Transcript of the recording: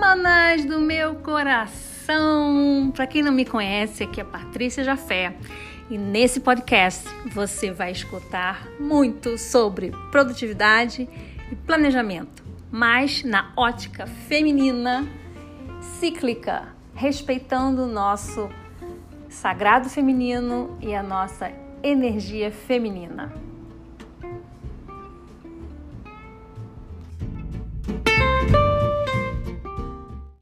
Manas do meu coração! Para quem não me conhece, aqui é Patrícia Jafé e nesse podcast você vai escutar muito sobre produtividade e planejamento, mas na ótica feminina, cíclica, respeitando o nosso sagrado feminino e a nossa energia feminina.